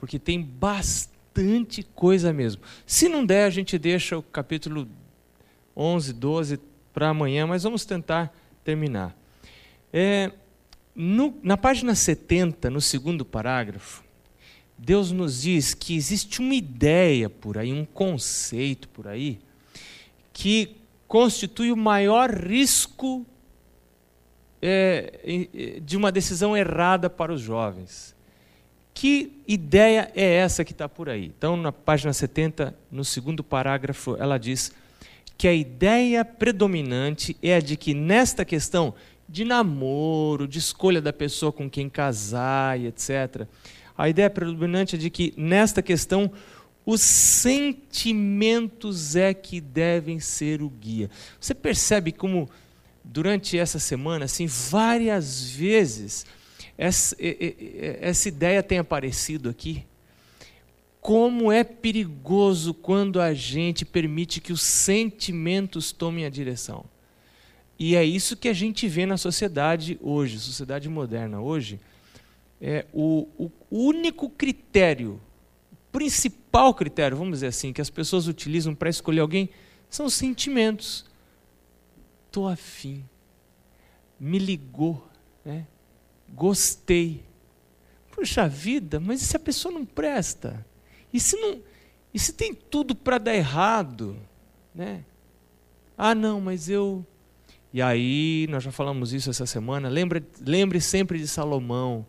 porque tem bastante coisa mesmo. Se não der, a gente deixa o capítulo 11, 12 para amanhã, mas vamos tentar terminar. É, no, na página 70, no segundo parágrafo, Deus nos diz que existe uma ideia por aí, um conceito por aí, que constitui o maior risco é, de uma decisão errada para os jovens. Que ideia é essa que está por aí? Então, na página 70, no segundo parágrafo, ela diz que a ideia predominante é a de que nesta questão de namoro, de escolha da pessoa com quem casar e etc., a ideia predominante é de que, nesta questão, os sentimentos é que devem ser o guia. Você percebe como, durante essa semana, assim, várias vezes, essa, essa ideia tem aparecido aqui? Como é perigoso quando a gente permite que os sentimentos tomem a direção. E é isso que a gente vê na sociedade hoje, sociedade moderna hoje é, o, o único critério, principal critério, vamos dizer assim, que as pessoas utilizam para escolher alguém são os sentimentos. Estou afim, me ligou, né? Gostei. Puxa vida, mas e se a pessoa não presta? E se, não, e se tem tudo para dar errado? Né? Ah, não, mas eu. E aí, nós já falamos isso essa semana. Lembre, lembre sempre de Salomão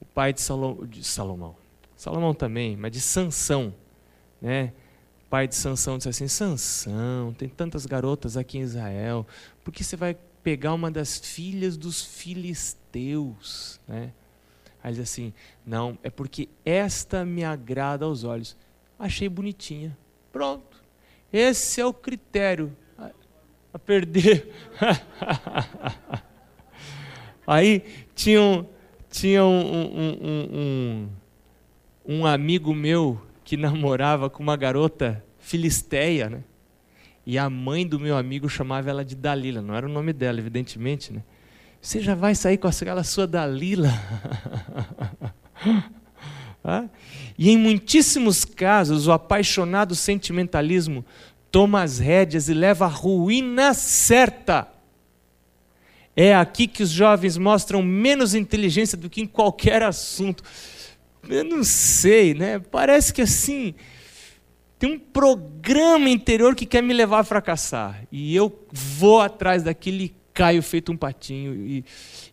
o pai de, Salom, de Salomão. Salomão também, mas de Sansão, né? O pai de Sansão disse assim: Sansão, tem tantas garotas aqui em Israel, por que você vai pegar uma das filhas dos filisteus, né? Aí diz assim: Não, é porque esta me agrada aos olhos. Achei bonitinha. Pronto. Esse é o critério a perder. Aí tinham tinha um, um, um, um, amigo meu que namorava com uma garota filisteia, né? E a mãe do meu amigo chamava ela de Dalila, não era o nome dela, evidentemente, né? Você já vai sair com aquela sua Dalila? ah? E em muitíssimos casos, o apaixonado sentimentalismo toma as rédeas e leva à ruína certa. É aqui que os jovens mostram menos inteligência do que em qualquer assunto. Eu não sei, né? Parece que assim tem um programa interior que quer me levar a fracassar. E eu vou atrás daquilo e caio feito um patinho. E,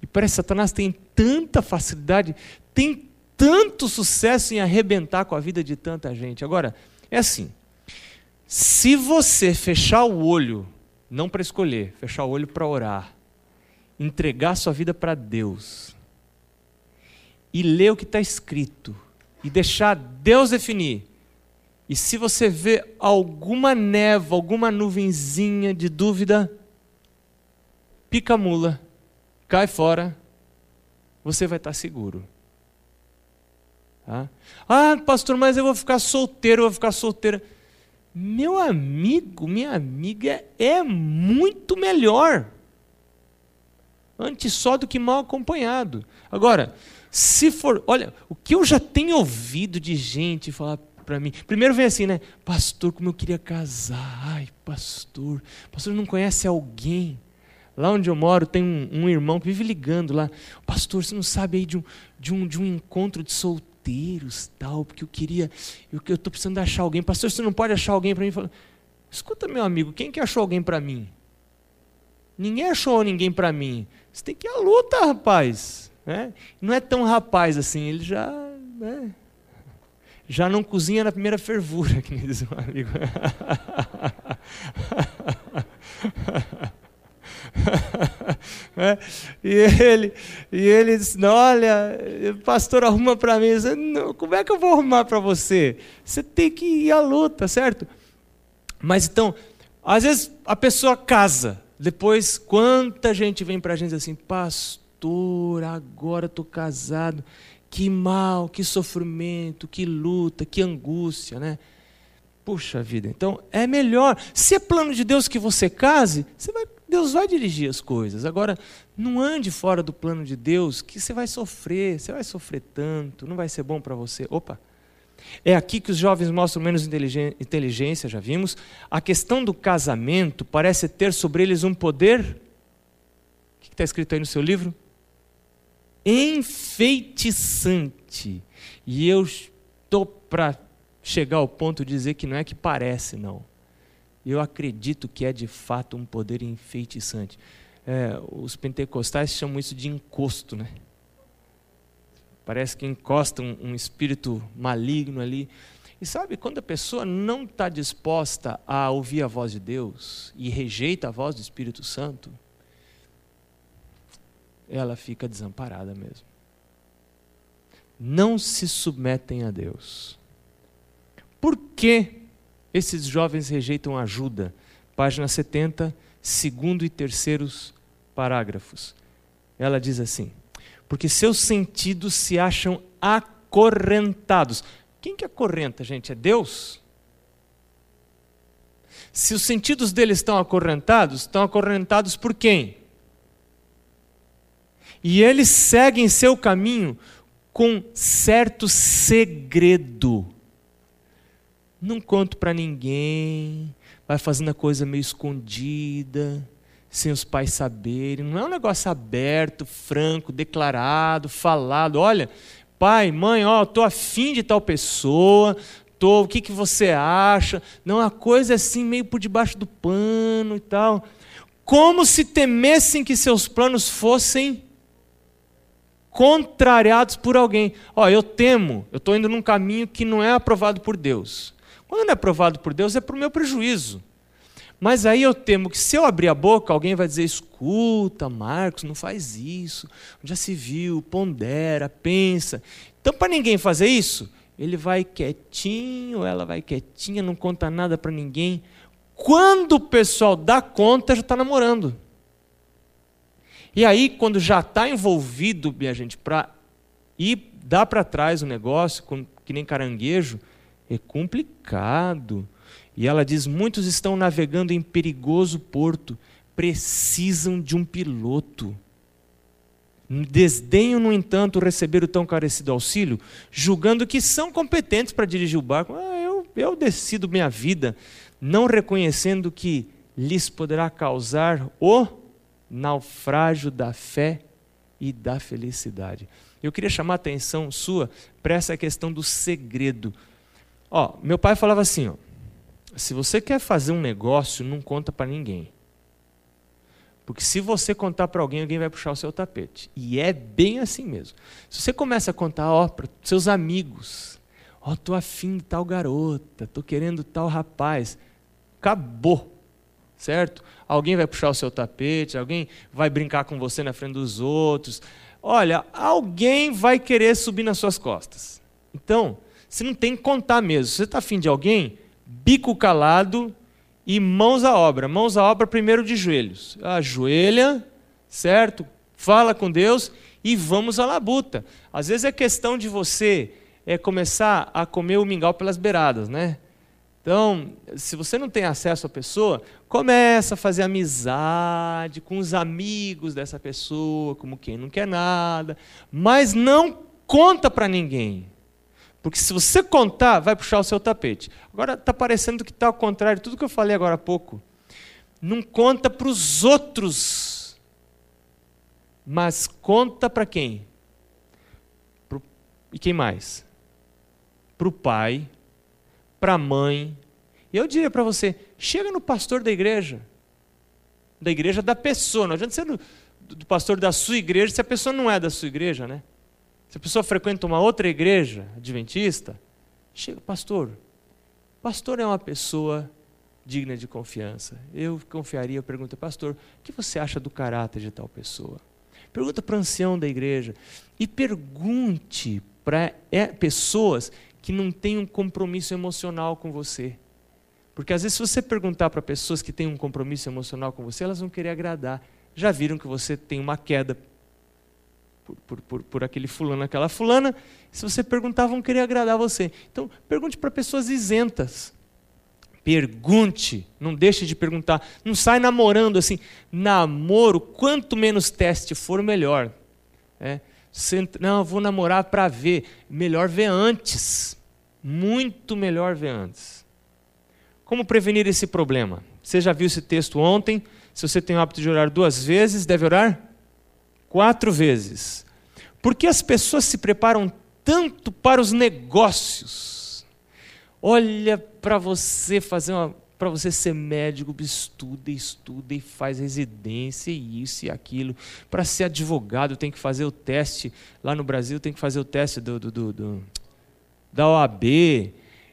e parece que Satanás tem tanta facilidade, tem tanto sucesso em arrebentar com a vida de tanta gente. Agora, é assim: se você fechar o olho, não para escolher, fechar o olho para orar, entregar sua vida para Deus e ler o que está escrito e deixar Deus definir. E se você vê alguma névoa, alguma nuvenzinha de dúvida, pica a mula, cai fora, você vai estar seguro. Tá? Ah, pastor, mas eu vou ficar solteiro, eu vou ficar solteira. Meu amigo, minha amiga, é muito melhor antes só do que mal acompanhado. Agora, se for, olha, o que eu já tenho ouvido de gente falar para mim, primeiro vem assim, né? Pastor, como eu queria casar. Ai, pastor, pastor não conhece alguém. Lá onde eu moro tem um, um irmão que vive ligando lá. Pastor, você não sabe aí de um, de um, de um encontro de solteiros, tal, porque eu queria, eu estou precisando achar alguém. Pastor, você não pode achar alguém para mim? Falo, Escuta, meu amigo, quem que achou alguém para mim? Ninguém achou ninguém para mim. Você tem que ir à luta, rapaz. Né? Não é tão rapaz assim, ele já. Né? Já não cozinha na primeira fervura, que nem diz um amigo. é, e ele e ele disse: Olha, pastor, arruma para mim. Disse, Como é que eu vou arrumar para você? Você tem que ir à luta, certo? Mas então, às vezes a pessoa casa, depois, quanta gente vem para a gente assim, pastor, agora estou casado, que mal, que sofrimento, que luta, que angústia, né? Puxa vida, então é melhor. Se é plano de Deus que você case, você vai, Deus vai dirigir as coisas. Agora, não ande fora do plano de Deus, que você vai sofrer, você vai sofrer tanto, não vai ser bom para você. Opa, É aqui que os jovens mostram menos inteligência, já vimos. A questão do casamento parece ter sobre eles um poder. O que está escrito aí no seu livro? Enfeitiçante. E eu estou para chegar ao ponto de dizer que não é que parece, não. Eu acredito que é de fato um poder enfeitiçante. É, os pentecostais chamam isso de encosto, né? Parece que encosta um, um espírito maligno ali. E sabe, quando a pessoa não está disposta a ouvir a voz de Deus e rejeita a voz do Espírito Santo, ela fica desamparada mesmo. Não se submetem a Deus. Por que esses jovens rejeitam ajuda? Página 70, segundo e terceiros parágrafos. Ela diz assim: porque seus sentidos se acham acorrentados. Quem que acorrenta, gente? É Deus? Se os sentidos deles estão acorrentados, estão acorrentados por quem? E eles seguem seu caminho com certo segredo. Não conto para ninguém, vai fazendo a coisa meio escondida sem os pais saberem. Não é um negócio aberto, franco, declarado, falado. Olha, pai, mãe, ó, estou afim de tal pessoa, tô, o que, que você acha? Não, a coisa é assim, meio por debaixo do pano e tal. Como se temessem que seus planos fossem contrariados por alguém. Ó, eu temo, eu estou indo num caminho que não é aprovado por Deus. Quando é aprovado por Deus, é para o meu prejuízo. Mas aí eu temo que se eu abrir a boca, alguém vai dizer: escuta, Marcos, não faz isso. Já se viu, pondera, pensa. Então, para ninguém fazer isso, ele vai quietinho, ela vai quietinha, não conta nada para ninguém. Quando o pessoal dá conta, já está namorando. E aí, quando já está envolvido, minha gente, para ir dar para trás o negócio, que nem caranguejo, é complicado. E ela diz: muitos estão navegando em perigoso porto, precisam de um piloto. Desdenham, no entanto, receber o tão carecido auxílio, julgando que são competentes para dirigir o barco. Ah, eu, eu decido minha vida, não reconhecendo que lhes poderá causar o naufrágio da fé e da felicidade. Eu queria chamar a atenção sua para essa questão do segredo. Ó, meu pai falava assim, ó, se você quer fazer um negócio, não conta para ninguém. Porque se você contar para alguém, alguém vai puxar o seu tapete. E é bem assim mesmo. Se você começa a contar ó, para seus amigos, ó, tô afim de tal garota, tô querendo tal rapaz, acabou. Certo? Alguém vai puxar o seu tapete, alguém vai brincar com você na frente dos outros. Olha, alguém vai querer subir nas suas costas. Então, você não tem que contar mesmo. Se você está afim de alguém, bico calado e mãos à obra. Mãos à obra primeiro de joelhos. Ajoelha, certo? Fala com Deus e vamos à labuta. Às vezes é questão de você é começar a comer o mingau pelas beiradas, né? Então, se você não tem acesso à pessoa, começa a fazer amizade com os amigos dessa pessoa, como quem não quer nada, mas não conta para ninguém. Porque se você contar, vai puxar o seu tapete. Agora está parecendo que está ao contrário, tudo que eu falei agora há pouco. Não conta para os outros, mas conta para quem? Pro, e quem mais? Para o pai, para a mãe. E eu diria para você: chega no pastor da igreja, da igreja da pessoa, não adianta ser do, do pastor da sua igreja se a pessoa não é da sua igreja, né? Se a pessoa frequenta uma outra igreja adventista, chega, pastor, pastor é uma pessoa digna de confiança. Eu confiaria, eu pergunto, pastor, o que você acha do caráter de tal pessoa? Pergunta para o ancião da igreja e pergunte para é, pessoas que não têm um compromisso emocional com você. Porque às vezes, se você perguntar para pessoas que têm um compromisso emocional com você, elas vão querer agradar. Já viram que você tem uma queda por, por, por, aquele fulano, aquela fulana. Se você perguntar, vão querer agradar você. Então, pergunte para pessoas isentas. Pergunte, não deixe de perguntar. Não sai namorando assim. Namoro, quanto menos teste for, melhor. É. Não, eu vou namorar para ver. Melhor ver antes. Muito melhor ver antes. Como prevenir esse problema? Você já viu esse texto ontem? Se você tem o hábito de orar duas vezes, deve orar quatro vezes. Porque as pessoas se preparam tanto para os negócios. Olha para você fazer uma para você ser médico, estuda, estuda e faz residência e isso e aquilo. Para ser advogado, tem que fazer o teste. Lá no Brasil, tem que fazer o teste do, do, do, do da OAB.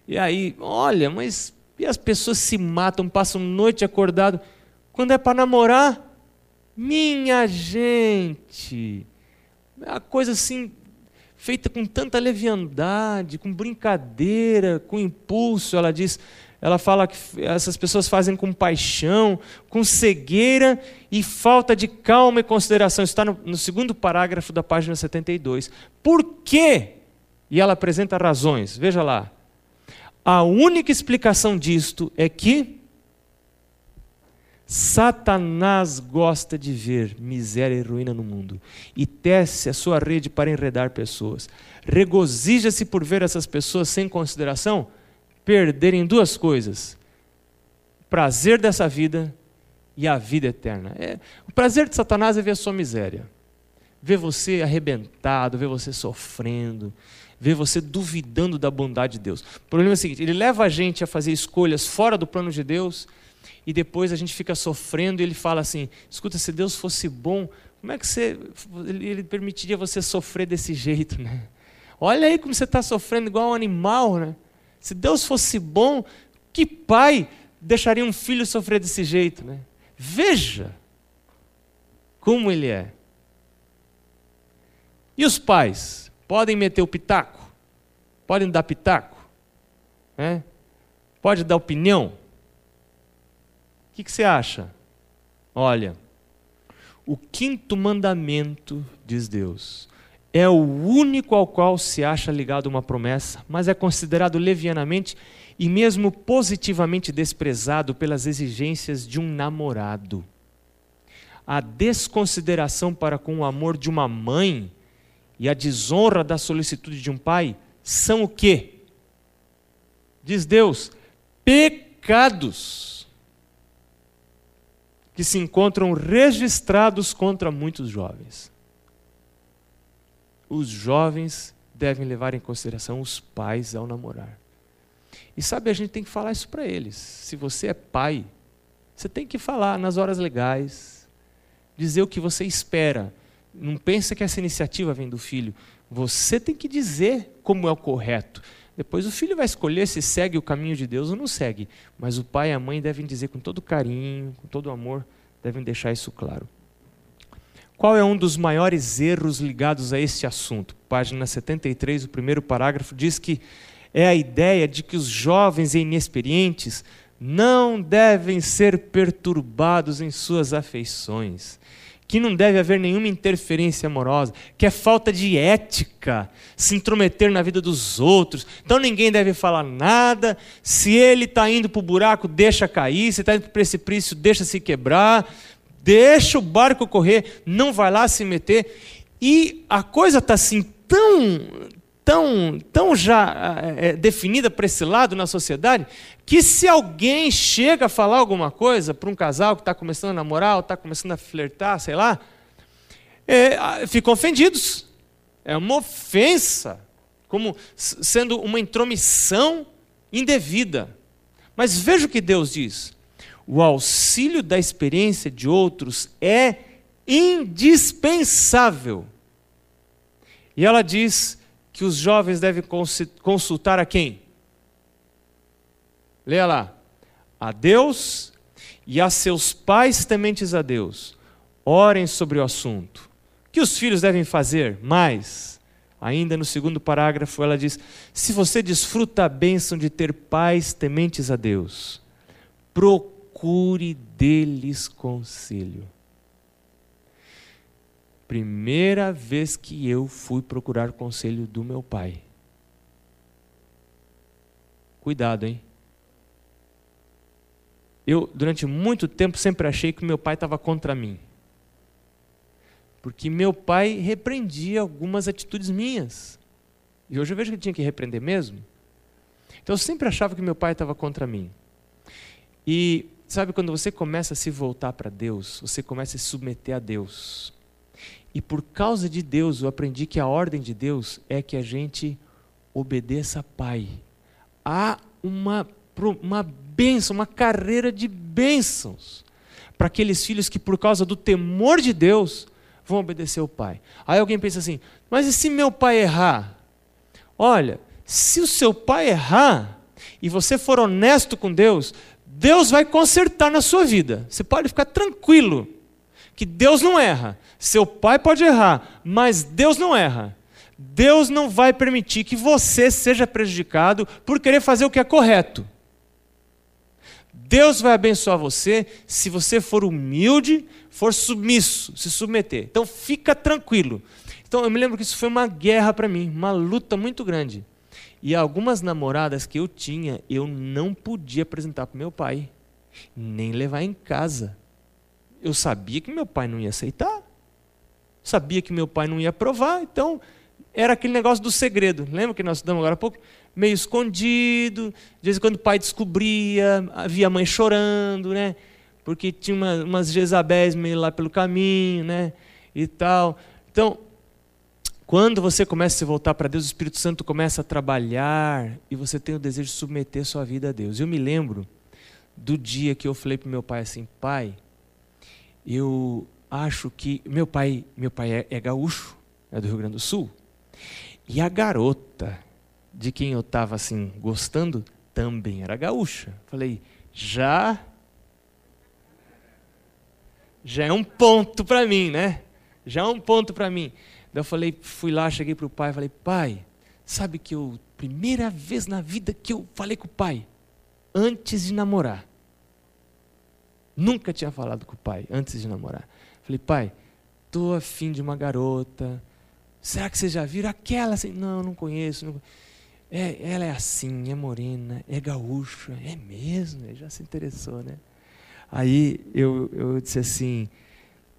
E aí, olha, mas e as pessoas se matam, passam noite acordado. Quando é para namorar, minha gente, é a coisa assim feita com tanta leviandade, com brincadeira, com impulso, ela diz, ela fala que essas pessoas fazem com paixão, com cegueira e falta de calma e consideração. Está no, no segundo parágrafo da página 72. Por quê? E ela apresenta razões. Veja lá. A única explicação disto é que Satanás gosta de ver miséria e ruína no mundo e tece a sua rede para enredar pessoas. Regozija-se por ver essas pessoas sem consideração perderem duas coisas: o prazer dessa vida e a vida eterna. É, o prazer de Satanás é ver a sua miséria, ver você arrebentado, ver você sofrendo, ver você duvidando da bondade de Deus. O problema é o seguinte: ele leva a gente a fazer escolhas fora do plano de Deus e depois a gente fica sofrendo e ele fala assim: escuta, se Deus fosse bom, como é que você, ele permitiria você sofrer desse jeito, né? Olha aí como você está sofrendo igual um animal, né? Se Deus fosse bom, que pai deixaria um filho sofrer desse jeito, né? Veja como ele é. E os pais podem meter o pitaco? Podem dar pitaco? Né? Pode dar opinião? O que, que você acha? Olha, o quinto mandamento, diz Deus, é o único ao qual se acha ligado uma promessa, mas é considerado levianamente e mesmo positivamente desprezado pelas exigências de um namorado. A desconsideração para com o amor de uma mãe e a desonra da solicitude de um pai são o quê? Diz Deus, pecados que se encontram registrados contra muitos jovens os jovens devem levar em consideração os pais ao namorar. E sabe, a gente tem que falar isso para eles. Se você é pai, você tem que falar nas horas legais, dizer o que você espera. Não pensa que essa iniciativa vem do filho. Você tem que dizer como é o correto. Depois o filho vai escolher se segue o caminho de Deus ou não segue. Mas o pai e a mãe devem dizer com todo carinho, com todo amor, devem deixar isso claro. Qual é um dos maiores erros ligados a este assunto? Página 73, o primeiro parágrafo diz que é a ideia de que os jovens e inexperientes não devem ser perturbados em suas afeições, que não deve haver nenhuma interferência amorosa, que é falta de ética se intrometer na vida dos outros. Então ninguém deve falar nada. Se ele está indo para o buraco, deixa cair. Se está indo para o precipício, deixa se quebrar deixa o barco correr, não vai lá se meter. E a coisa está assim tão, tão, tão já é, definida para esse lado na sociedade, que se alguém chega a falar alguma coisa para um casal que está começando a namorar, está começando a flertar, sei lá, é, ficam ofendidos. É uma ofensa, como sendo uma intromissão indevida. Mas veja o que Deus diz o auxílio da experiência de outros é indispensável. E ela diz que os jovens devem consultar a quem? Leia lá. A Deus e a seus pais tementes a Deus. Orem sobre o assunto. O que os filhos devem fazer? Mais. Ainda no segundo parágrafo, ela diz: Se você desfruta a bênção de ter pais tementes a Deus, procure procure deles conselho. Primeira vez que eu fui procurar conselho do meu pai. Cuidado, hein? Eu, durante muito tempo, sempre achei que meu pai estava contra mim. Porque meu pai repreendia algumas atitudes minhas. E hoje eu vejo que ele tinha que repreender mesmo. Então eu sempre achava que meu pai estava contra mim. E sabe quando você começa a se voltar para Deus, você começa a se submeter a Deus. E por causa de Deus, eu aprendi que a ordem de Deus é que a gente obedeça Pai. Há uma, uma bênção, uma carreira de bênçãos para aqueles filhos que, por causa do temor de Deus, vão obedecer o pai. Aí alguém pensa assim: mas e se meu pai errar? Olha, se o seu pai errar e você for honesto com Deus, Deus vai consertar na sua vida. Você pode ficar tranquilo que Deus não erra. Seu pai pode errar, mas Deus não erra. Deus não vai permitir que você seja prejudicado por querer fazer o que é correto. Deus vai abençoar você se você for humilde, for submisso, se submeter. Então fica tranquilo. Então eu me lembro que isso foi uma guerra para mim, uma luta muito grande. E algumas namoradas que eu tinha, eu não podia apresentar para meu pai, nem levar em casa. Eu sabia que meu pai não ia aceitar, sabia que meu pai não ia aprovar, então era aquele negócio do segredo. Lembra que nós estudamos agora há pouco? Meio escondido, de vez em quando o pai descobria, havia a mãe chorando, né? Porque tinha uma, umas Jezabéis meio lá pelo caminho, né? E tal. Então, quando você começa a se voltar para Deus, o Espírito Santo começa a trabalhar e você tem o desejo de submeter sua vida a Deus. Eu me lembro do dia que eu falei para meu pai assim, pai, eu acho que meu pai, meu pai é, é gaúcho, é do Rio Grande do Sul. E a garota de quem eu estava assim gostando também era gaúcha. Falei, já já é um ponto para mim, né? Já é um ponto para mim. Eu falei, fui lá, cheguei para o pai, falei, pai, sabe que eu primeira vez na vida que eu falei com o pai antes de namorar. Nunca tinha falado com o pai antes de namorar. Falei, pai, tô afim de uma garota, Será que vocês já viram aquela assim? Não, não conheço. Não... É, ela é assim, é morena, é gaúcha. É mesmo, ele já se interessou, né? Aí eu, eu disse assim,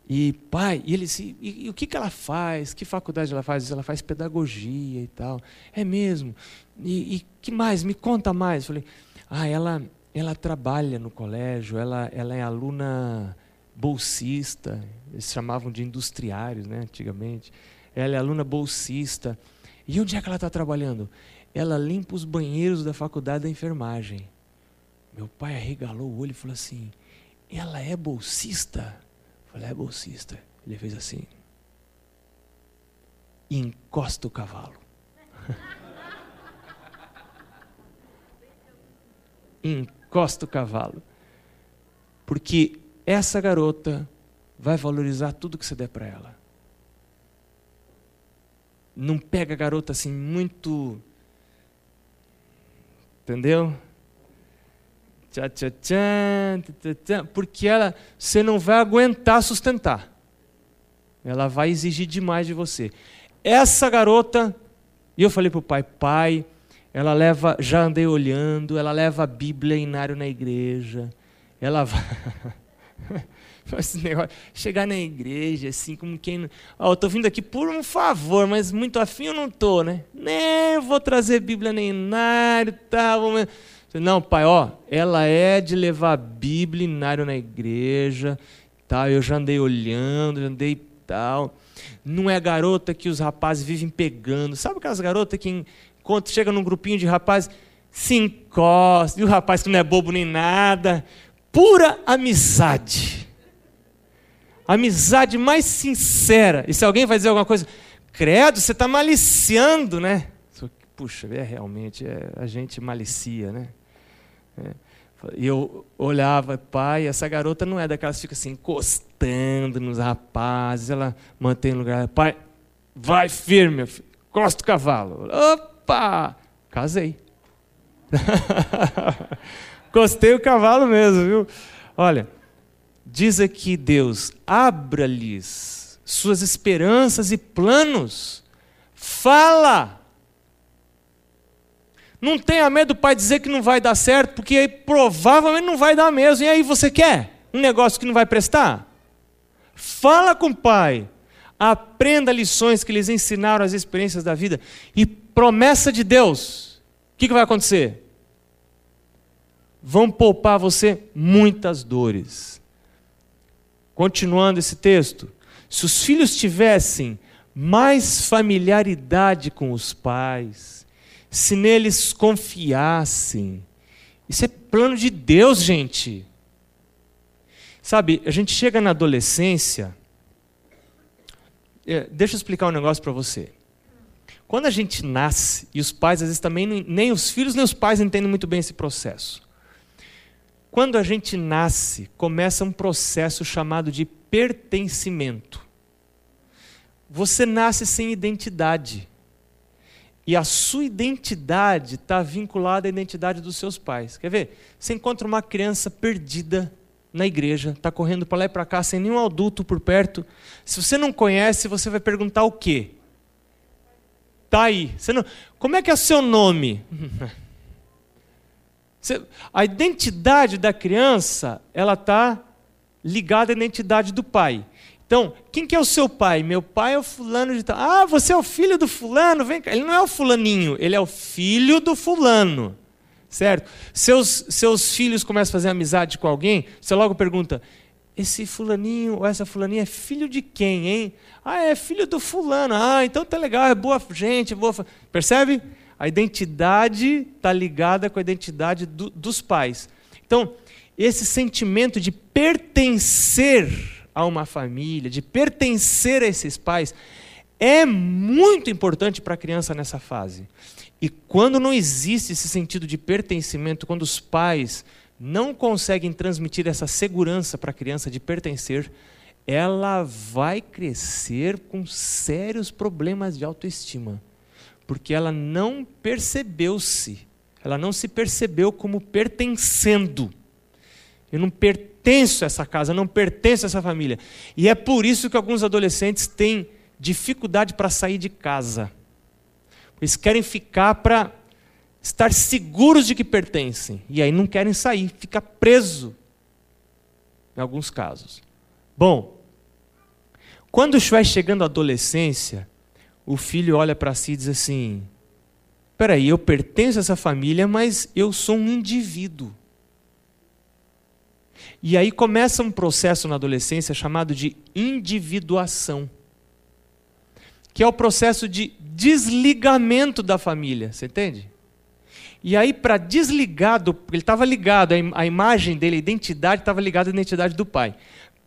e pai, e ele disse, e, e, o que, que ela faz? Que faculdade ela faz? Ela faz pedagogia e tal. É mesmo? E, e que mais? Me conta mais. Falei, ah, ela, ela trabalha no colégio, ela, ela é aluna bolsista, eles chamavam de industriários, né, antigamente ela é aluna bolsista. E onde é que ela está trabalhando? Ela limpa os banheiros da faculdade da enfermagem. Meu pai arregalou o olho e falou assim: Ela é bolsista? Eu falei: É bolsista. Ele fez assim: Encosta o cavalo. Encosta o cavalo. Porque essa garota vai valorizar tudo que você der para ela não pega a garota assim muito. Entendeu? Tchá, tchá, tchá, tchá, porque ela, você não vai aguentar sustentar. Ela vai exigir demais de você. Essa garota, e eu falei para o pai, pai, ela leva, já andei olhando, ela leva a Bíblia inário na igreja. Ela vai. Chegar na igreja, assim, como quem. Ó, oh, eu estou vindo aqui por um favor, mas muito afim eu não estou, né? Nem vou trazer Bíblia nem nada e tal. Não, pai, ó, ela é de levar Bíblia inário na igreja, tal. Eu já andei olhando, já andei tal. Não é garota que os rapazes vivem pegando. Sabe aquelas garotas que, quando chega num grupinho de rapazes, se encosta, e o rapaz que não é bobo nem nada. Pura amizade amizade mais sincera. E se alguém vai dizer alguma coisa, credo, você está maliciando, né? Puxa, é realmente, é, a gente malicia, né? É. E eu olhava, pai, essa garota não é daquelas que fica assim, encostando nos rapazes, ela mantém lugar. Pai, vai firme, costa o cavalo. Opa! Casei. Costei o cavalo mesmo, viu? Olha, diz aqui Deus: abra-lhes suas esperanças e planos. Fala. Não tenha medo do pai dizer que não vai dar certo, porque aí provavelmente não vai dar mesmo. E aí você quer um negócio que não vai prestar? Fala com o pai. Aprenda lições que eles ensinaram as experiências da vida. E promessa de Deus que, que vai acontecer? Vão poupar você muitas dores. Continuando esse texto, se os filhos tivessem mais familiaridade com os pais, se neles confiassem, isso é plano de Deus, gente. Sabe, a gente chega na adolescência. É, deixa eu explicar um negócio para você. Quando a gente nasce, e os pais, às vezes também, nem os filhos nem os pais entendem muito bem esse processo. Quando a gente nasce, começa um processo chamado de pertencimento. Você nasce sem identidade. E a sua identidade está vinculada à identidade dos seus pais. Quer ver? Você encontra uma criança perdida na igreja, está correndo para lá e para cá sem nenhum adulto por perto. Se você não conhece, você vai perguntar o quê? Tá aí. Você não... Como é que é o seu nome? A identidade da criança, ela está ligada à identidade do pai. Então, quem que é o seu pai? Meu pai é o fulano de tal. Ah, você é o filho do fulano? Vem cá. Ele não é o fulaninho, ele é o filho do fulano certo? Seus, seus filhos começam a fazer amizade com alguém, você logo pergunta: esse fulaninho ou essa fulaninha é filho de quem, hein? Ah, é filho do fulano. Ah, então tá legal, é boa gente, boa. Percebe? A identidade está ligada com a identidade do, dos pais. Então, esse sentimento de pertencer a uma família, de pertencer a esses pais, é muito importante para a criança nessa fase. E quando não existe esse sentido de pertencimento, quando os pais não conseguem transmitir essa segurança para a criança de pertencer, ela vai crescer com sérios problemas de autoestima, porque ela não percebeu-se, ela não se percebeu como pertencendo. Eu não pertenço a essa casa, eu não pertenço a essa família. E é por isso que alguns adolescentes têm dificuldade para sair de casa eles querem ficar para estar seguros de que pertencem. E aí não querem sair, fica preso. Em alguns casos. Bom, quando vai chegando à adolescência, o filho olha para si e diz assim: peraí, eu pertenço a essa família, mas eu sou um indivíduo. E aí começa um processo na adolescência chamado de individuação que é o processo de desligamento da família, você entende? E aí, para desligar, do, ele estava ligado, a imagem dele, a identidade estava ligada à identidade do pai.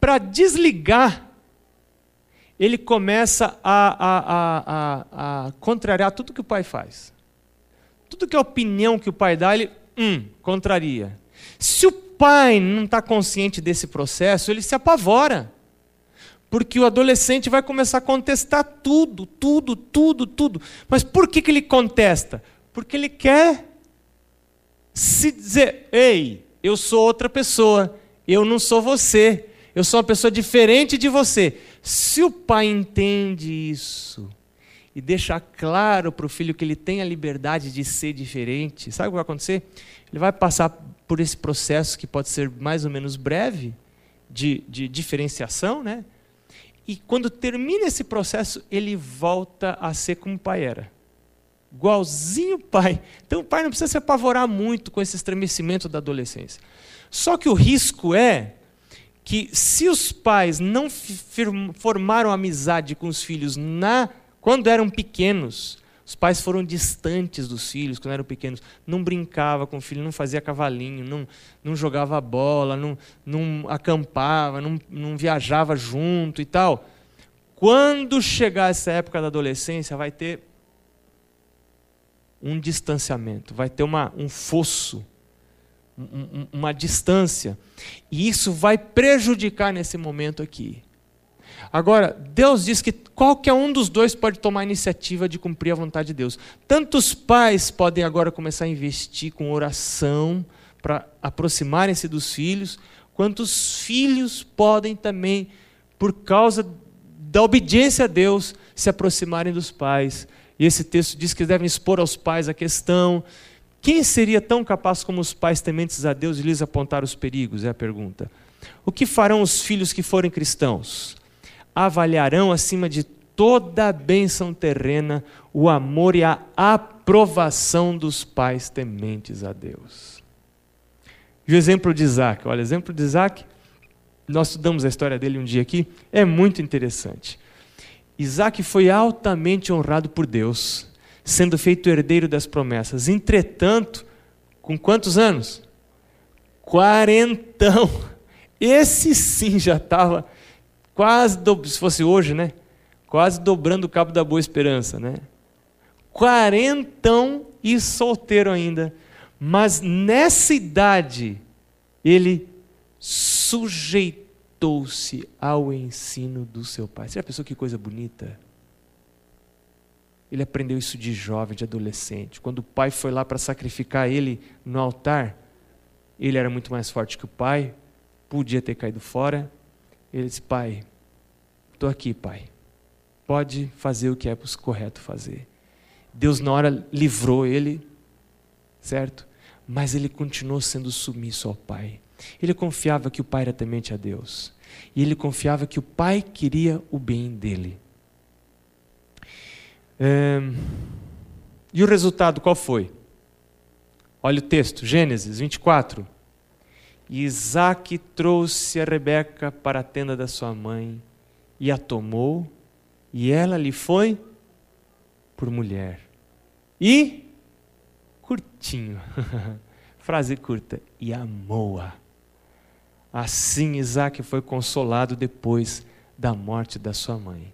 Para desligar, ele começa a, a, a, a, contrariar tudo que o pai faz. Tudo que é opinião que o pai dá, ele hum, contraria. Se o pai não está consciente desse processo, ele se apavora. Porque o adolescente vai começar a contestar tudo, tudo, tudo, tudo. Mas por que, que ele contesta? Porque ele quer se dizer: ei, eu sou outra pessoa, eu não sou você, eu sou uma pessoa diferente de você. Se o pai entende isso e deixar claro para o filho que ele tem a liberdade de ser diferente, sabe o que vai acontecer? Ele vai passar por esse processo que pode ser mais ou menos breve de, de diferenciação, né? E quando termina esse processo, ele volta a ser como o pai era. Igualzinho o pai. Então o pai não precisa se apavorar muito com esse estremecimento da adolescência. Só que o risco é que se os pais não formaram amizade com os filhos na quando eram pequenos, os pais foram distantes dos filhos quando eram pequenos. Não brincava com o filho, não fazia cavalinho, não, não jogava bola, não, não acampava, não, não viajava junto e tal. Quando chegar essa época da adolescência, vai ter um distanciamento, vai ter uma, um fosso, um, uma distância. E isso vai prejudicar nesse momento aqui. Agora, Deus diz que qualquer um dos dois pode tomar a iniciativa de cumprir a vontade de Deus. Tanto os pais podem agora começar a investir com oração para aproximarem-se dos filhos, quanto os filhos podem também, por causa da obediência a Deus, se aproximarem dos pais. E esse texto diz que devem expor aos pais a questão. Quem seria tão capaz como os pais tementes a Deus de lhes apontar os perigos? É a pergunta. O que farão os filhos que forem cristãos? Avaliarão acima de toda a bênção terrena, o amor e a aprovação dos pais tementes a Deus. E o exemplo de Isaac, olha, o exemplo de Isaac, nós estudamos a história dele um dia aqui, é muito interessante. Isaac foi altamente honrado por Deus, sendo feito herdeiro das promessas. Entretanto, com quantos anos? Quarentão. Esse sim já estava quase, se fosse hoje, né? Quase dobrando o cabo da boa esperança, né? Quarentão e solteiro ainda. Mas nessa idade, ele sujeitou-se ao ensino do seu pai. Você já pensou que coisa bonita? Ele aprendeu isso de jovem, de adolescente. Quando o pai foi lá para sacrificar ele no altar, ele era muito mais forte que o pai, podia ter caído fora. Ele disse: Pai, estou aqui, pai. Pode fazer o que é correto fazer. Deus, na hora, livrou ele, certo? Mas ele continuou sendo submisso ao pai. Ele confiava que o pai era temente a Deus. E ele confiava que o pai queria o bem dele. E o resultado qual foi? Olha o texto, Gênesis 24. Isaac trouxe a Rebeca para a tenda da sua mãe e a tomou, e ela lhe foi por mulher. E, curtinho, frase curta, e amou-a. Assim Isaac foi consolado depois da morte da sua mãe.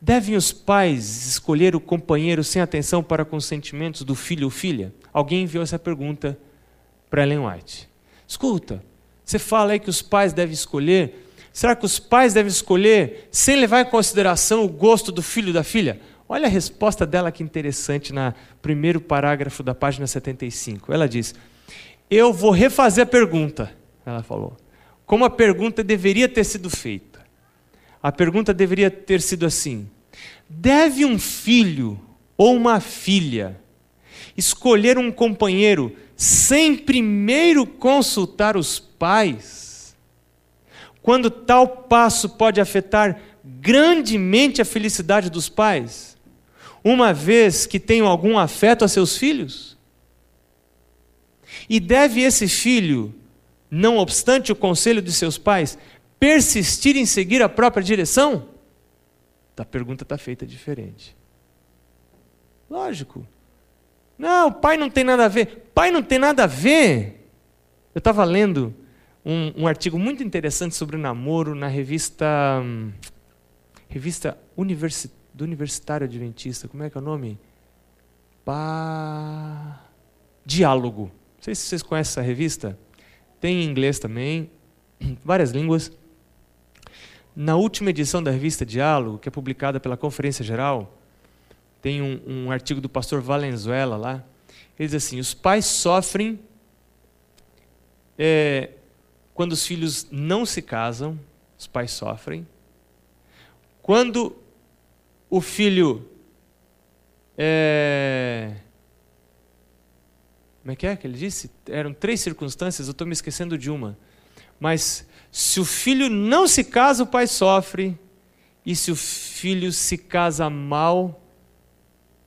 Devem os pais escolher o companheiro sem atenção para com os sentimentos do filho ou filha? Alguém enviou essa pergunta para Ellen White. Escuta, você fala aí que os pais devem escolher. Será que os pais devem escolher sem levar em consideração o gosto do filho ou da filha? Olha a resposta dela que interessante na primeiro parágrafo da página 75. Ela diz: Eu vou refazer a pergunta. Ela falou. Como a pergunta deveria ter sido feita. A pergunta deveria ter sido assim: Deve um filho ou uma filha escolher um companheiro sem primeiro consultar os pais? Quando tal passo pode afetar grandemente a felicidade dos pais, uma vez que tenham algum afeto a seus filhos? E deve esse filho, não obstante o conselho de seus pais, persistir em seguir a própria direção? A pergunta está feita diferente. Lógico. Não, pai não tem nada a ver. Pai não tem nada a ver. Eu estava lendo um, um, artigo muito interessante sobre namoro na revista. Hum, revista Universi, do Universitário Adventista. Como é que é o nome? Pa... Diálogo. Não sei se vocês conhecem essa revista. Tem em inglês também, várias línguas. Na última edição da revista Diálogo, que é publicada pela Conferência Geral, tem um, um artigo do pastor Valenzuela lá. Ele diz assim: os pais sofrem é, quando os filhos não se casam, os pais sofrem. Quando o filho é, como é que é que ele disse? Eram três circunstâncias, eu estou me esquecendo de uma. Mas se o filho não se casa, o pai sofre. E se o filho se casa mal,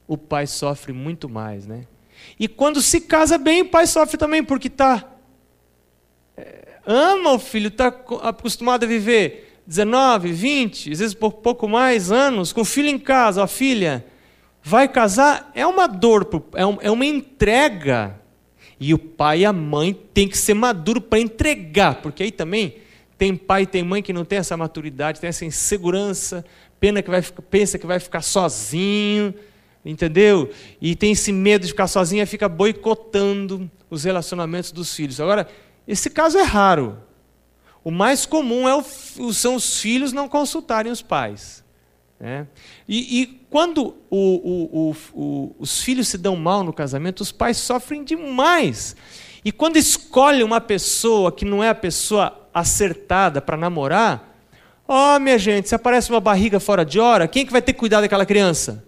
o pai sofre muito mais, né? E quando se casa bem, o pai sofre também, porque tá é, ama o filho, está acostumado a viver 19, 20, às vezes por pouco mais anos, com o filho em casa, a filha vai casar, é uma dor, é, é uma entrega. E o pai e a mãe têm que ser maduro para entregar, porque aí também tem pai e tem mãe que não tem essa maturidade, tem essa insegurança, pena que vai, pensa que vai ficar sozinho, entendeu? E tem esse medo de ficar sozinho e fica boicotando os relacionamentos dos filhos. Agora, esse caso é raro. O mais comum é o, são os filhos não consultarem os pais. Né? E, e, quando o, o, os filhos se dão mal no casamento, os pais sofrem demais. E quando escolhe uma pessoa que não é a pessoa acertada para namorar, ó, oh, minha gente, se aparece uma barriga fora de hora, quem é que vai ter cuidar daquela criança?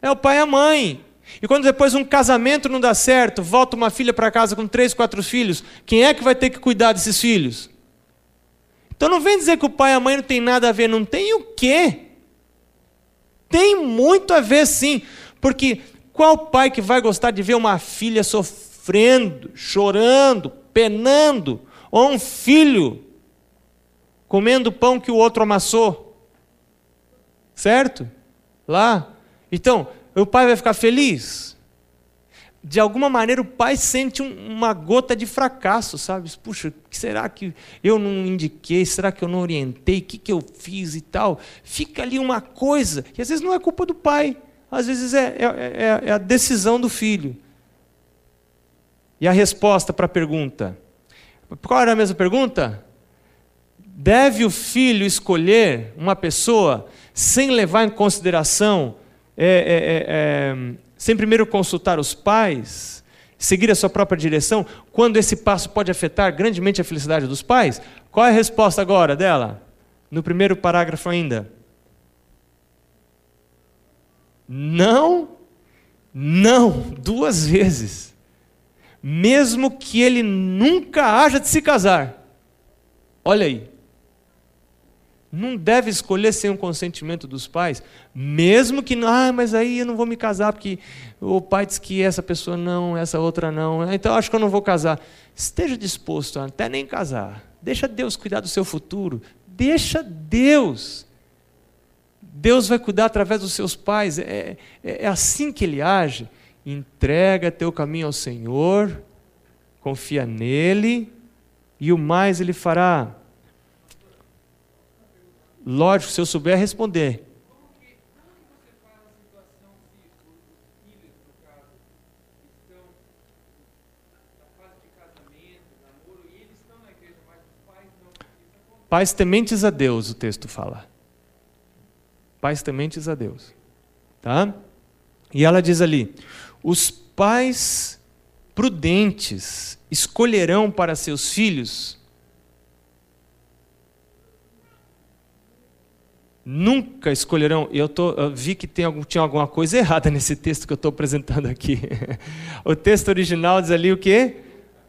É o pai e a mãe. E quando depois um casamento não dá certo, volta uma filha para casa com três, quatro filhos, quem é que vai ter que cuidar desses filhos? Então não vem dizer que o pai e a mãe não tem nada a ver, não tem o quê? Tem muito a ver sim, porque qual pai que vai gostar de ver uma filha sofrendo, chorando, penando, ou um filho comendo pão que o outro amassou? Certo? Lá. Então, o pai vai ficar feliz? de alguma maneira o pai sente um, uma gota de fracasso, sabe? Puxa, será que eu não indiquei? Será que eu não orientei? O que, que eu fiz e tal? Fica ali uma coisa, que às vezes não é culpa do pai, às vezes é, é, é, é a decisão do filho. E a resposta para a pergunta? Qual era a mesma pergunta? Deve o filho escolher uma pessoa sem levar em consideração é, é, é, sem primeiro consultar os pais, seguir a sua própria direção, quando esse passo pode afetar grandemente a felicidade dos pais? Qual é a resposta agora dela? No primeiro parágrafo ainda. Não, não, duas vezes. Mesmo que ele nunca haja de se casar. Olha aí não deve escolher sem o consentimento dos pais, mesmo que, ah, mas aí eu não vou me casar porque o pai diz que essa pessoa não, essa outra não, então acho que eu não vou casar. Esteja disposto a até nem casar. Deixa Deus cuidar do seu futuro. Deixa Deus. Deus vai cuidar através dos seus pais. É, é, é assim que Ele age. Entrega teu caminho ao Senhor, confia nele, e o mais Ele fará. Lógico, se eu souber responder. Pais tementes a Deus, o texto fala. Pais tementes a Deus. Tá? E ela diz ali: os pais prudentes escolherão para seus filhos nunca escolherão. Eu, tô, eu vi que tem algum, tinha alguma coisa errada nesse texto que eu estou apresentando aqui. o texto original diz ali o quê?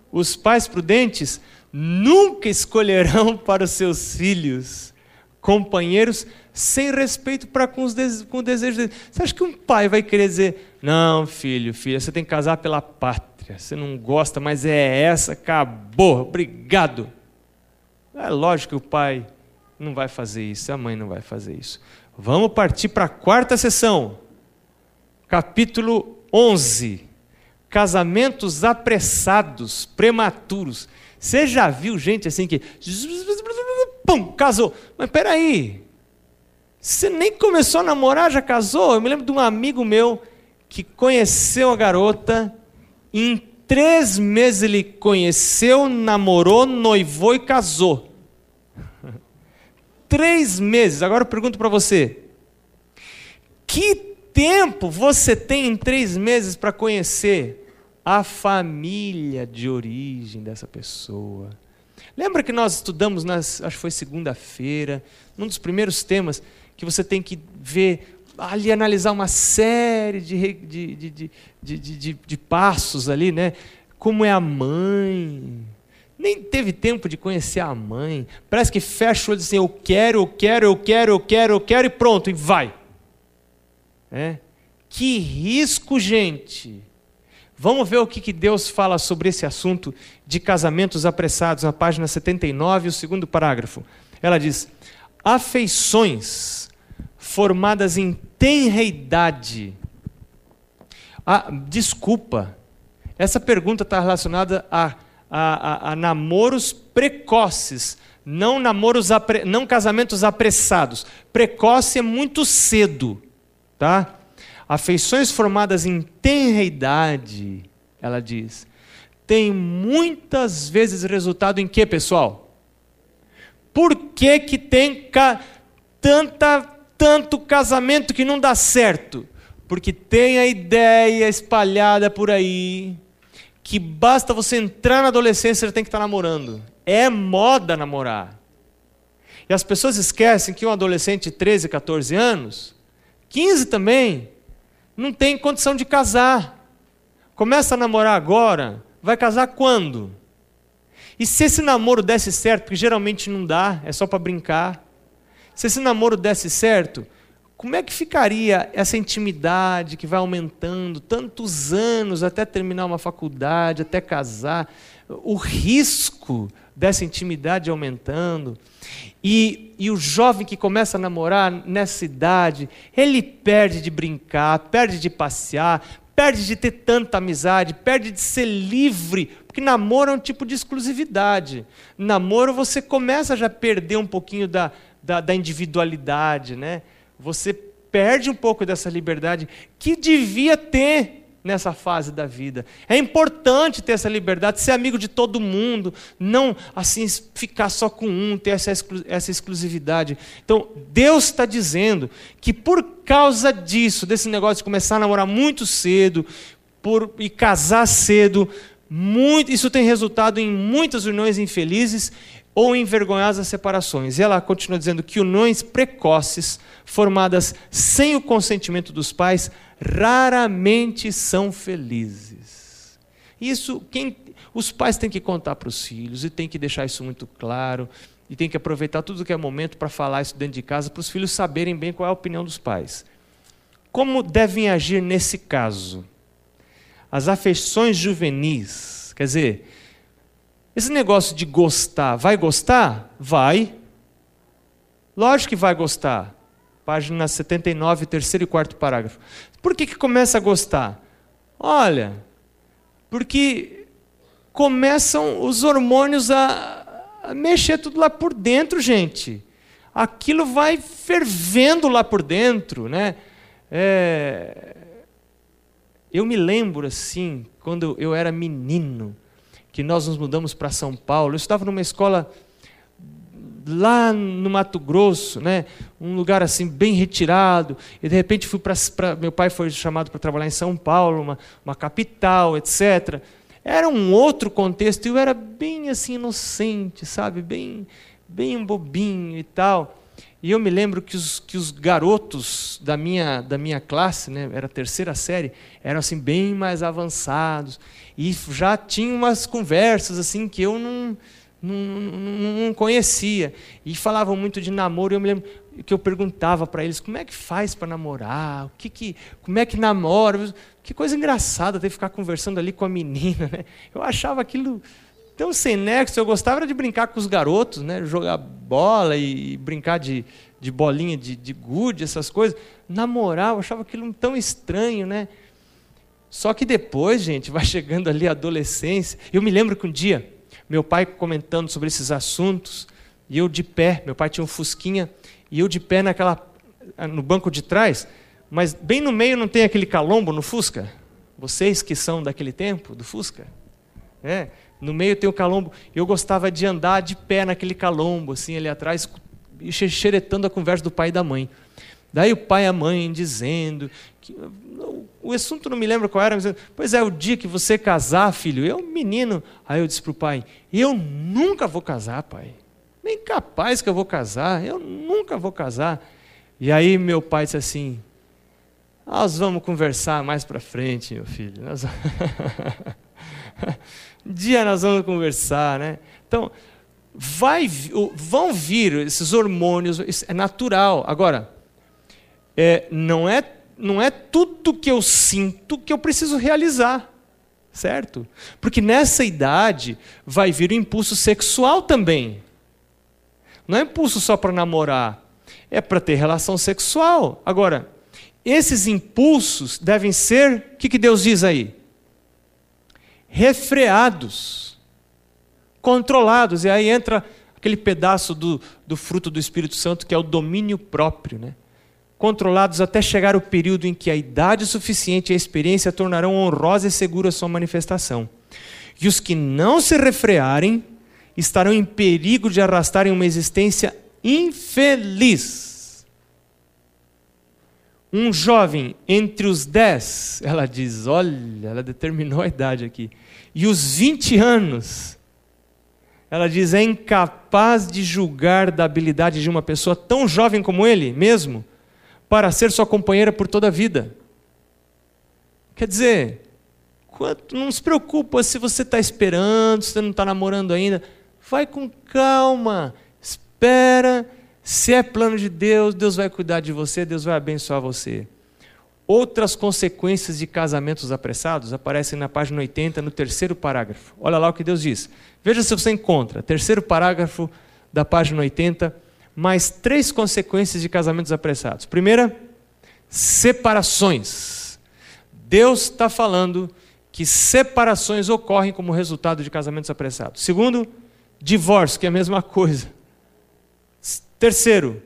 Os pais prudentes nunca escolherão para os seus filhos companheiros sem respeito para com, os com o desejo deles. Você acha que um pai vai querer dizer: não, filho, filha, você tem que casar pela pátria. Você não gosta, mas é essa, acabou, obrigado. É lógico que o pai não vai fazer isso, a mãe não vai fazer isso. Vamos partir para a quarta sessão, capítulo 11. Casamentos apressados, prematuros. Você já viu gente assim que. Pum, casou. Mas peraí. Você nem começou a namorar, já casou? Eu me lembro de um amigo meu que conheceu a garota. Em três meses ele conheceu, namorou, noivou e casou três meses. Agora eu pergunto para você: que tempo você tem em três meses para conhecer a família de origem dessa pessoa? Lembra que nós estudamos, nas, acho que foi segunda-feira, num dos primeiros temas, que você tem que ver, ali analisar uma série de, de, de, de, de, de passos ali, né? Como é a mãe, nem teve tempo de conhecer a mãe. Parece que fecha o olho diz assim: eu quero, eu quero, eu quero, eu quero, eu quero, e pronto, e vai. É? Que risco, gente. Vamos ver o que, que Deus fala sobre esse assunto de casamentos apressados, na página 79, o segundo parágrafo. Ela diz: afeições formadas em tenra idade. Ah, desculpa, essa pergunta está relacionada a a, a, a namoros precoces, não namoros apre, não casamentos apressados. Precoce é muito cedo, tá? Afeições formadas em tenra idade, ela diz, tem muitas vezes resultado em quê, pessoal? Por que, que tem ca... tanta, tanto casamento que não dá certo? Porque tem a ideia espalhada por aí que basta você entrar na adolescência já tem que estar namorando. É moda namorar. E as pessoas esquecem que um adolescente de 13, 14 anos, 15 também, não tem condição de casar. Começa a namorar agora, vai casar quando? E se esse namoro desse certo, porque geralmente não dá, é só para brincar. Se esse namoro desse certo, como é que ficaria essa intimidade que vai aumentando tantos anos até terminar uma faculdade, até casar? O risco dessa intimidade aumentando. E, e o jovem que começa a namorar nessa idade, ele perde de brincar, perde de passear, perde de ter tanta amizade, perde de ser livre, porque namoro é um tipo de exclusividade. Namoro você começa já a perder um pouquinho da, da, da individualidade, né? Você perde um pouco dessa liberdade que devia ter nessa fase da vida. É importante ter essa liberdade, ser amigo de todo mundo, não assim ficar só com um, ter essa, exclu essa exclusividade. Então, Deus está dizendo que por causa disso, desse negócio de começar a namorar muito cedo por, e casar cedo, muito, isso tem resultado em muitas uniões infelizes ou em vergonhosas separações. E ela continua dizendo que uniões precoces, formadas sem o consentimento dos pais, raramente são felizes. Isso quem os pais têm que contar para os filhos e têm que deixar isso muito claro e tem que aproveitar tudo que é momento para falar isso dentro de casa para os filhos saberem bem qual é a opinião dos pais. Como devem agir nesse caso? As afeições juvenis, quer dizer, esse negócio de gostar, vai gostar? Vai. Lógico que vai gostar. Página 79, terceiro e quarto parágrafo. Por que, que começa a gostar? Olha, porque começam os hormônios a, mexer tudo lá por dentro, gente. Aquilo vai fervendo lá por dentro, né? É... Eu me lembro assim, quando eu era menino, que nós nos mudamos para São Paulo. Eu estava numa escola lá no Mato Grosso, né? um lugar assim bem retirado, e de repente fui para. Meu pai foi chamado para trabalhar em São Paulo, uma, uma capital, etc. Era um outro contexto, e eu era bem assim inocente, sabe? Bem, bem bobinho e tal. E eu me lembro que os, que os garotos da minha, da minha classe, né, era a terceira série, eram assim bem mais avançados. E já tinham umas conversas assim que eu não, não, não conhecia. E falavam muito de namoro. E eu me lembro que eu perguntava para eles como é que faz para namorar, o que que, como é que namora. Que coisa engraçada ter que ficar conversando ali com a menina. Né? Eu achava aquilo então, sem nexo, eu gostava de brincar com os garotos, né? jogar bola e brincar de, de bolinha de, de gude, essas coisas. Namorar, eu achava aquilo tão estranho, né? Só que depois, gente, vai chegando ali a adolescência. Eu me lembro que um dia, meu pai comentando sobre esses assuntos, e eu de pé, meu pai tinha um fusquinha, e eu de pé naquela, no banco de trás, mas bem no meio não tem aquele calombo no Fusca? Vocês que são daquele tempo, do Fusca? É, no meio tem o calombo. Eu gostava de andar de pé naquele calombo, assim, ali atrás, xeretando a conversa do pai e da mãe. Daí o pai e a mãe dizendo. Que, o assunto não me lembro qual era, mas, pois é, o dia que você casar, filho, eu, menino. Aí eu disse para o pai: Eu nunca vou casar, pai. Nem capaz que eu vou casar, eu nunca vou casar. E aí meu pai disse assim: Nós vamos conversar mais para frente, meu filho. Nós... dia nós vamos conversar, né? Então, vai, vão vir esses hormônios, isso é natural. Agora, é, não, é, não é tudo que eu sinto que eu preciso realizar, certo? Porque nessa idade vai vir o impulso sexual também. Não é impulso só para namorar, é para ter relação sexual. Agora, esses impulsos devem ser, o que, que Deus diz aí? Refreados, controlados. E aí entra aquele pedaço do, do fruto do Espírito Santo que é o domínio próprio, né? controlados até chegar o período em que a idade suficiente e a experiência tornarão honrosa e segura a sua manifestação. E os que não se refrearem estarão em perigo de arrastarem uma existência infeliz um jovem entre os 10, ela diz, olha, ela determinou a idade aqui, e os 20 anos, ela diz, é incapaz de julgar da habilidade de uma pessoa tão jovem como ele mesmo, para ser sua companheira por toda a vida. Quer dizer, enquanto não se preocupa se você está esperando, se você não está namorando ainda, vai com calma, espera. Se é plano de Deus, Deus vai cuidar de você, Deus vai abençoar você. Outras consequências de casamentos apressados aparecem na página 80, no terceiro parágrafo. Olha lá o que Deus diz. Veja se você encontra, terceiro parágrafo da página 80, mais três consequências de casamentos apressados. Primeira, separações. Deus está falando que separações ocorrem como resultado de casamentos apressados. Segundo, divórcio, que é a mesma coisa. Terceiro,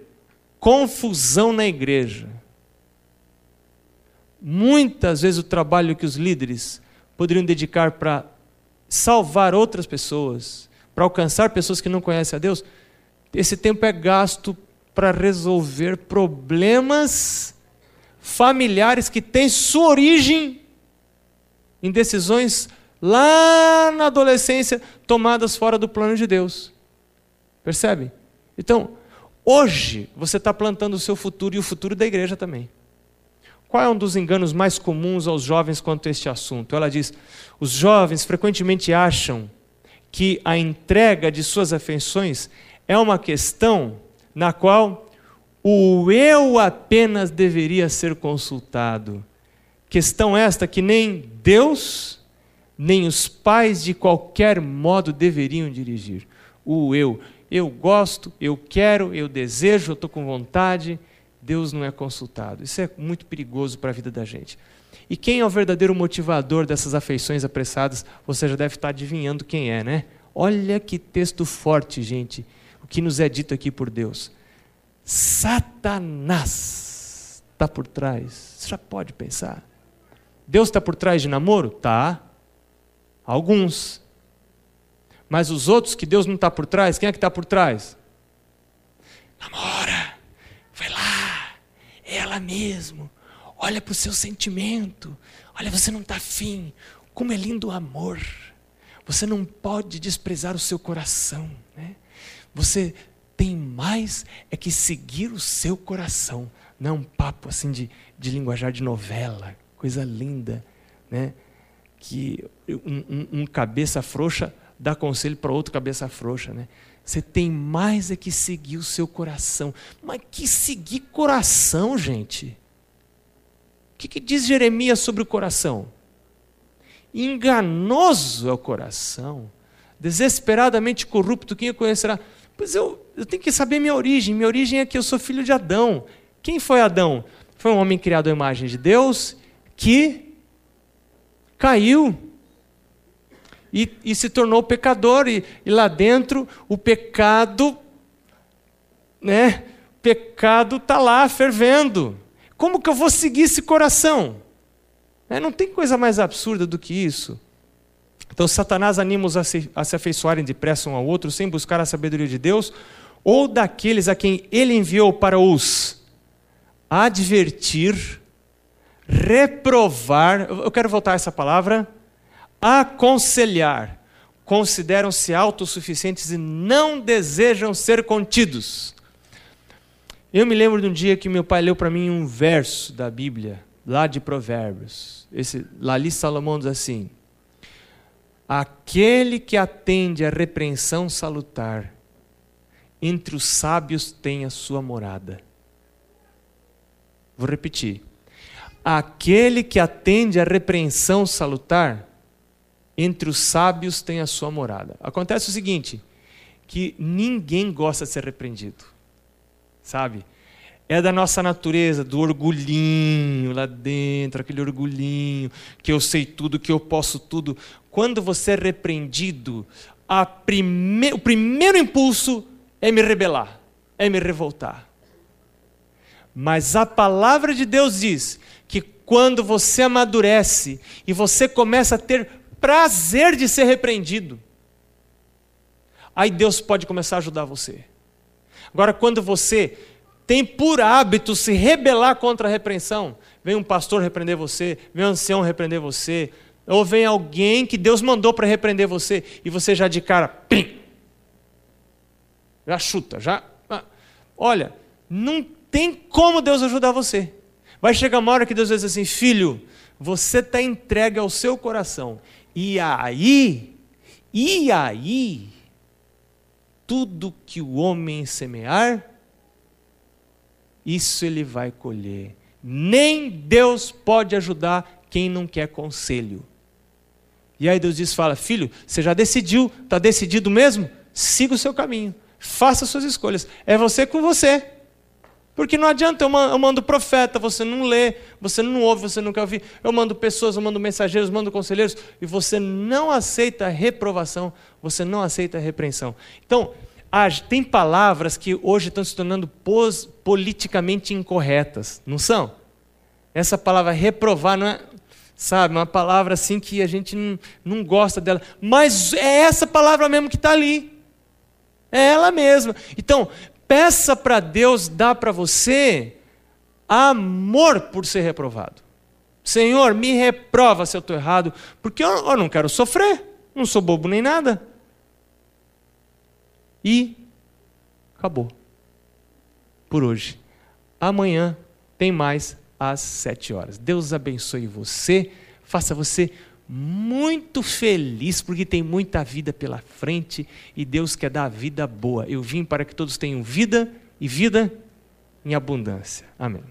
confusão na igreja. Muitas vezes o trabalho que os líderes poderiam dedicar para salvar outras pessoas, para alcançar pessoas que não conhecem a Deus, esse tempo é gasto para resolver problemas familiares que têm sua origem em decisões lá na adolescência tomadas fora do plano de Deus. Percebe? Então, hoje você está plantando o seu futuro e o futuro da igreja também. Qual é um dos enganos mais comuns aos jovens quanto a este assunto? Ela diz: os jovens frequentemente acham que a entrega de suas afeições é uma questão na qual o eu apenas deveria ser consultado. Questão esta que nem Deus, nem os pais de qualquer modo deveriam dirigir. O eu. Eu gosto, eu quero, eu desejo, eu estou com vontade Deus não é consultado. Isso é muito perigoso para a vida da gente. E quem é o verdadeiro motivador dessas afeições apressadas? Você já deve estar adivinhando quem é, né? Olha que texto forte, gente, o que nos é dito aqui por Deus. Satanás está por trás. Você já pode pensar. Deus está por trás de namoro? Tá. Alguns. Mas os outros que Deus não está por trás, quem é que está por trás? Namora. Vai lá ela mesmo. Olha para o seu sentimento. Olha, você não está afim. Como é lindo o amor. Você não pode desprezar o seu coração. Né? Você tem mais é que seguir o seu coração. Não é um papo assim de, de linguajar de novela. Coisa linda. Né? Que um, um, um cabeça frouxa dá conselho para outro cabeça frouxa. Né? Você tem mais é que seguir o seu coração. Mas que seguir coração, gente? O que, que diz Jeremias sobre o coração? Enganoso é o coração, desesperadamente corrupto, quem o conhecerá? Pois eu, eu tenho que saber minha origem. Minha origem é que eu sou filho de Adão. Quem foi Adão? Foi um homem criado à imagem de Deus que caiu e, e se tornou pecador, e, e lá dentro o pecado, né? pecado está lá fervendo. Como que eu vou seguir esse coração? É, não tem coisa mais absurda do que isso. Então, Satanás anima-os a se, a se afeiçoarem depressa um ao outro, sem buscar a sabedoria de Deus, ou daqueles a quem ele enviou para os advertir, reprovar. Eu quero voltar a essa palavra aconselhar, consideram-se autossuficientes e não desejam ser contidos. Eu me lembro de um dia que meu pai leu para mim um verso da Bíblia, lá de Provérbios. Esse, Lali Salomão diz assim: Aquele que atende à repreensão salutar, entre os sábios tem a sua morada. Vou repetir. Aquele que atende à repreensão salutar, entre os sábios tem a sua morada. Acontece o seguinte, que ninguém gosta de ser repreendido. Sabe? É da nossa natureza, do orgulhinho lá dentro, aquele orgulhinho, que eu sei tudo, que eu posso tudo. Quando você é repreendido, prime... o primeiro impulso é me rebelar, é me revoltar. Mas a palavra de Deus diz que quando você amadurece e você começa a ter prazer de ser repreendido. Aí Deus pode começar a ajudar você. Agora, quando você tem por hábito se rebelar contra a repreensão, vem um pastor repreender você, vem um ancião repreender você, ou vem alguém que Deus mandou para repreender você, e você já de cara, pim, já chuta, já. Ah, olha, não tem como Deus ajudar você. Vai chegar uma hora que Deus dizer assim: filho, você está entregue ao seu coração. E aí, e aí, tudo que o homem semear, isso ele vai colher. Nem Deus pode ajudar quem não quer conselho. E aí Deus diz: fala, filho, você já decidiu, está decidido mesmo? Siga o seu caminho, faça suas escolhas. É você com você. Porque não adianta, eu mando profeta, você não lê, você não ouve, você não quer ouvir. Eu mando pessoas, eu mando mensageiros, eu mando conselheiros, e você não aceita a reprovação, você não aceita a repreensão. Então, tem palavras que hoje estão se tornando politicamente incorretas, não são? Essa palavra reprovar não é, sabe, uma palavra assim que a gente não, não gosta dela, mas é essa palavra mesmo que está ali. É ela mesma. Então, peça para Deus dar para você amor por ser reprovado. Senhor, me reprova se eu estou errado, porque eu, eu não quero sofrer, não sou bobo nem nada. E acabou. Por hoje. Amanhã tem mais às sete horas. Deus abençoe você, faça você muito feliz, porque tem muita vida pela frente e Deus quer dar vida boa. Eu vim para que todos tenham vida e vida em abundância. Amém.